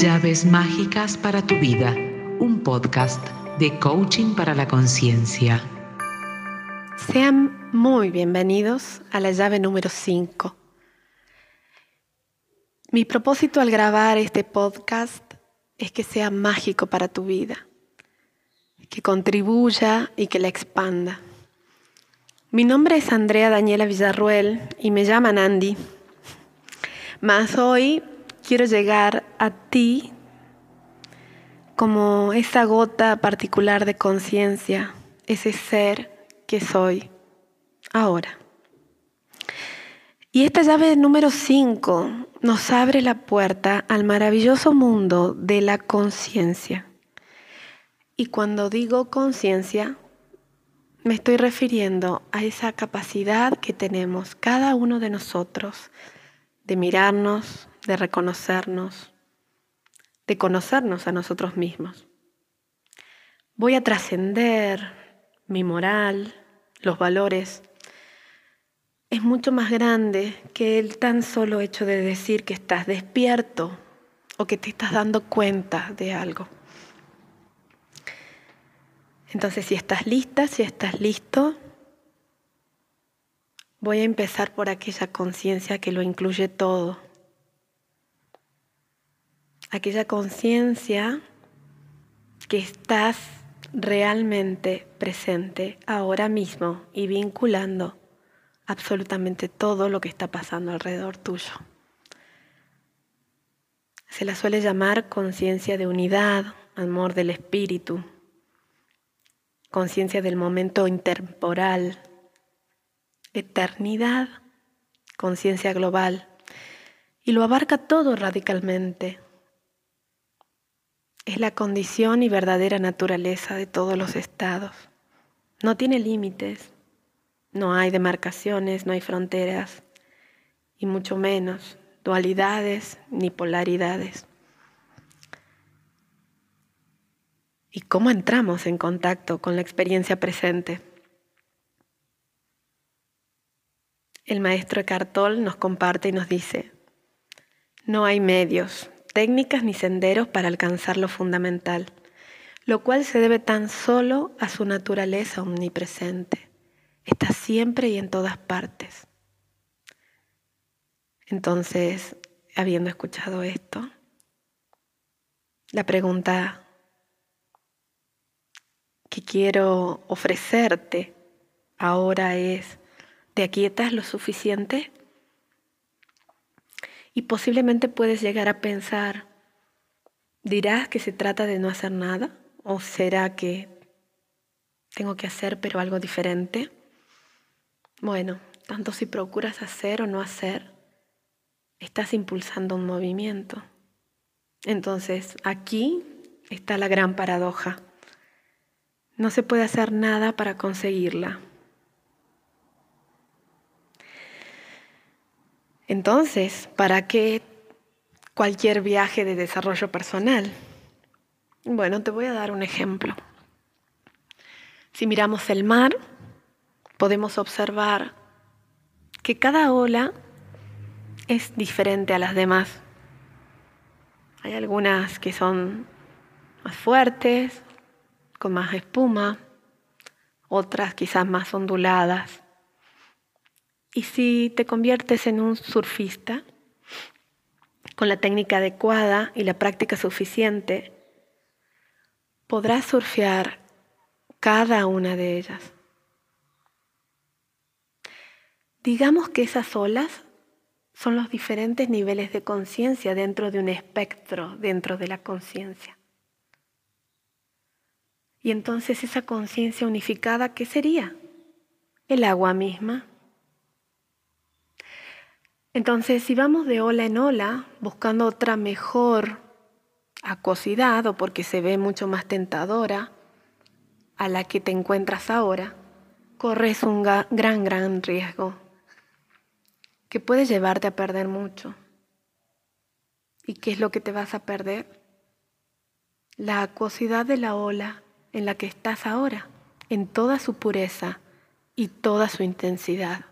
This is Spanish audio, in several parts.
Llaves mágicas para tu vida, un podcast de coaching para la conciencia. Sean muy bienvenidos a la llave número 5. Mi propósito al grabar este podcast es que sea mágico para tu vida, que contribuya y que la expanda. Mi nombre es Andrea Daniela Villarruel y me llaman Andy. Quiero llegar a ti como esa gota particular de conciencia, ese ser que soy ahora. Y esta llave número 5 nos abre la puerta al maravilloso mundo de la conciencia. Y cuando digo conciencia, me estoy refiriendo a esa capacidad que tenemos cada uno de nosotros de mirarnos, de reconocernos, de conocernos a nosotros mismos. Voy a trascender mi moral, los valores. Es mucho más grande que el tan solo hecho de decir que estás despierto o que te estás dando cuenta de algo. Entonces, si estás lista, si estás listo, voy a empezar por aquella conciencia que lo incluye todo aquella conciencia que estás realmente presente ahora mismo y vinculando absolutamente todo lo que está pasando alrededor tuyo. Se la suele llamar conciencia de unidad, amor del espíritu, conciencia del momento intemporal, eternidad, conciencia global, y lo abarca todo radicalmente es la condición y verdadera naturaleza de todos los estados. No tiene límites, no hay demarcaciones, no hay fronteras, y mucho menos dualidades ni polaridades. ¿Y cómo entramos en contacto con la experiencia presente? El maestro Eckhart Tolle nos comparte y nos dice, no hay medios, técnicas ni senderos para alcanzar lo fundamental, lo cual se debe tan solo a su naturaleza omnipresente. Está siempre y en todas partes. Entonces, habiendo escuchado esto, la pregunta que quiero ofrecerte ahora es, ¿te aquietas lo suficiente? Y posiblemente puedes llegar a pensar, ¿dirás que se trata de no hacer nada? ¿O será que tengo que hacer pero algo diferente? Bueno, tanto si procuras hacer o no hacer, estás impulsando un movimiento. Entonces, aquí está la gran paradoja. No se puede hacer nada para conseguirla. Entonces, ¿para qué cualquier viaje de desarrollo personal? Bueno, te voy a dar un ejemplo. Si miramos el mar, podemos observar que cada ola es diferente a las demás. Hay algunas que son más fuertes, con más espuma, otras quizás más onduladas. Y si te conviertes en un surfista, con la técnica adecuada y la práctica suficiente, podrás surfear cada una de ellas. Digamos que esas olas son los diferentes niveles de conciencia dentro de un espectro dentro de la conciencia. Y entonces esa conciencia unificada, ¿qué sería? El agua misma. Entonces, si vamos de ola en ola, buscando otra mejor acuosidad o porque se ve mucho más tentadora a la que te encuentras ahora, corres un gran, gran riesgo que puede llevarte a perder mucho. ¿Y qué es lo que te vas a perder? La acuosidad de la ola en la que estás ahora, en toda su pureza y toda su intensidad.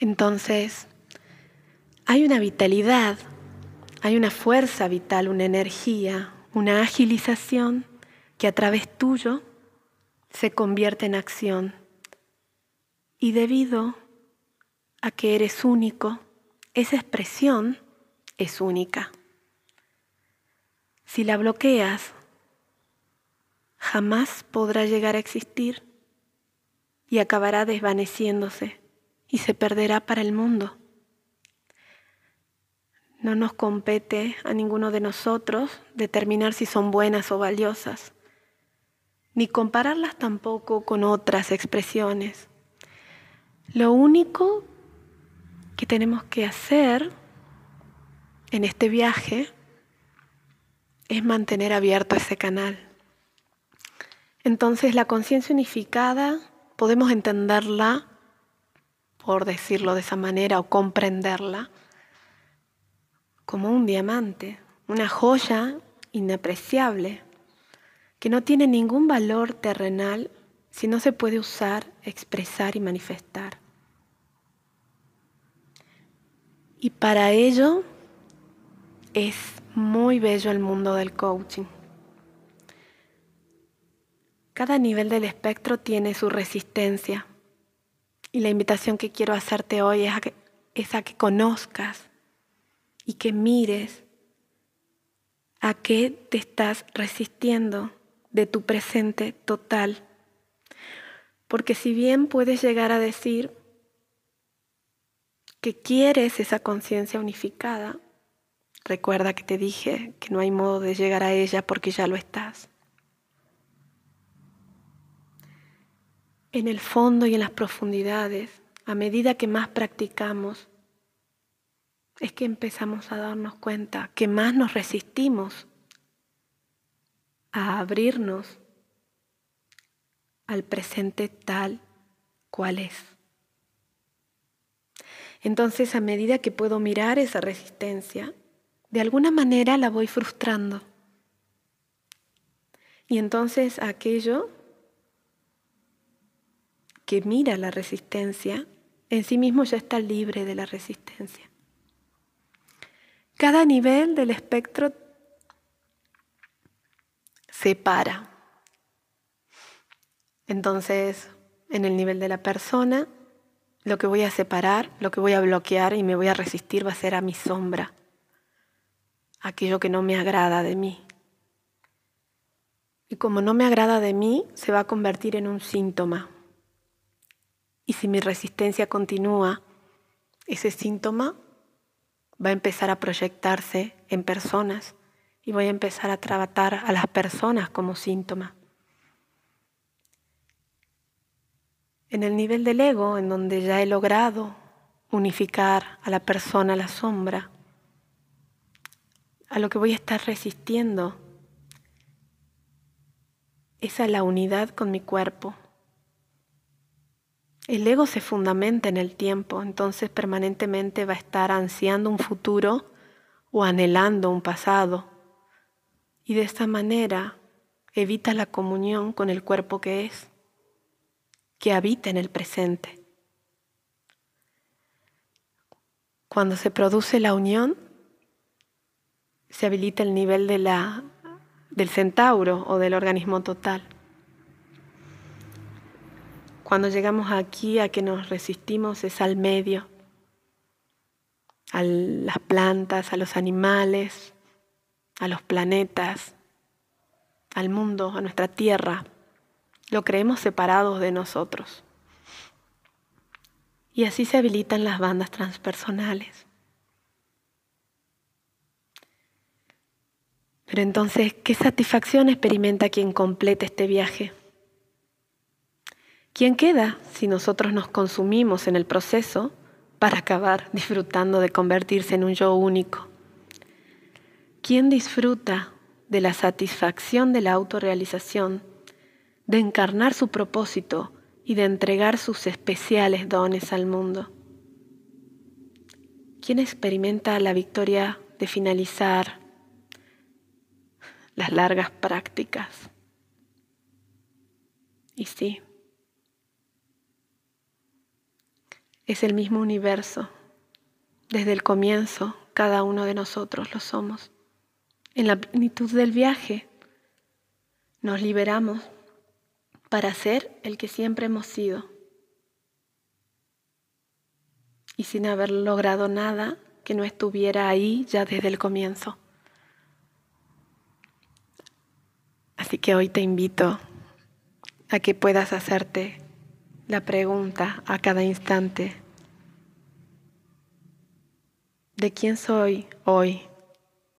Entonces, hay una vitalidad, hay una fuerza vital, una energía, una agilización que a través tuyo se convierte en acción. Y debido a que eres único, esa expresión es única. Si la bloqueas, jamás podrá llegar a existir y acabará desvaneciéndose y se perderá para el mundo. No nos compete a ninguno de nosotros determinar si son buenas o valiosas, ni compararlas tampoco con otras expresiones. Lo único que tenemos que hacer en este viaje es mantener abierto ese canal. Entonces la conciencia unificada podemos entenderla, por decirlo de esa manera, o comprenderla como un diamante, una joya inapreciable, que no tiene ningún valor terrenal si no se puede usar, expresar y manifestar. Y para ello es muy bello el mundo del coaching. Cada nivel del espectro tiene su resistencia. Y la invitación que quiero hacerte hoy es a que, conozcas y que mires a qué te estás resistiendo de tu presente total. Porque si bien puedes llegar a decir que quieres esa conciencia unificada, recuerda que te dije que no hay modo de llegar a ella porque ya lo estás. En el fondo y en las profundidades, a medida que más practicamos, es que empezamos a darnos cuenta que más nos resistimos a abrirnos al presente tal cual es. Entonces, a medida que puedo mirar esa resistencia, de alguna manera la voy frustrando. Y entonces aquello que mira la resistencia, en sí mismo ya está libre de la resistencia. Cada nivel del espectro separa. Entonces, en el nivel de la persona, lo que voy a separar, lo que voy a bloquear y me voy a resistir va a ser a mi sombra, aquello que no me agrada de mí. Y como no me agrada de mí, se va a convertir en un síntoma. Y si mi resistencia continúa, ese síntoma va a empezar a proyectarse en personas y voy a empezar a tratar a las personas como síntoma. En el nivel del ego, en donde ya he logrado unificar a la persona a la sombra, a lo que voy a estar resistiendo es a la unidad con mi cuerpo, el ego se fundamenta en el tiempo, entonces permanentemente va a estar ansiando un futuro o anhelando un pasado. Y de esta manera evita la comunión con el cuerpo que es, que habita en el presente. Cuando se produce la unión, se habilita el nivel de la, del centauro o del organismo total. Cuando llegamos aquí a que nos resistimos es al medio, a las plantas, a los animales, a los planetas, al mundo, a nuestra tierra. Lo creemos separados de nosotros. Y así se habilitan las bandas transpersonales. Pero entonces, ¿qué satisfacción experimenta quien complete este viaje? ¿Quién queda si nosotros nos consumimos en el proceso para acabar disfrutando de convertirse en un yo único? ¿Quién disfruta de la satisfacción de la autorrealización, de encarnar su propósito y de entregar sus especiales dones al mundo? ¿Quién experimenta la victoria de finalizar las largas prácticas? Y sí, es el mismo universo, desde el comienzo, cada uno de nosotros lo somos. En la plenitud del viaje nos liberamos para ser el que siempre hemos sido. Y sin haber logrado nada que no estuviera ahí ya desde el comienzo. Así que hoy te invito a que puedas hacerte la pregunta a cada instante, ¿de quién soy hoy?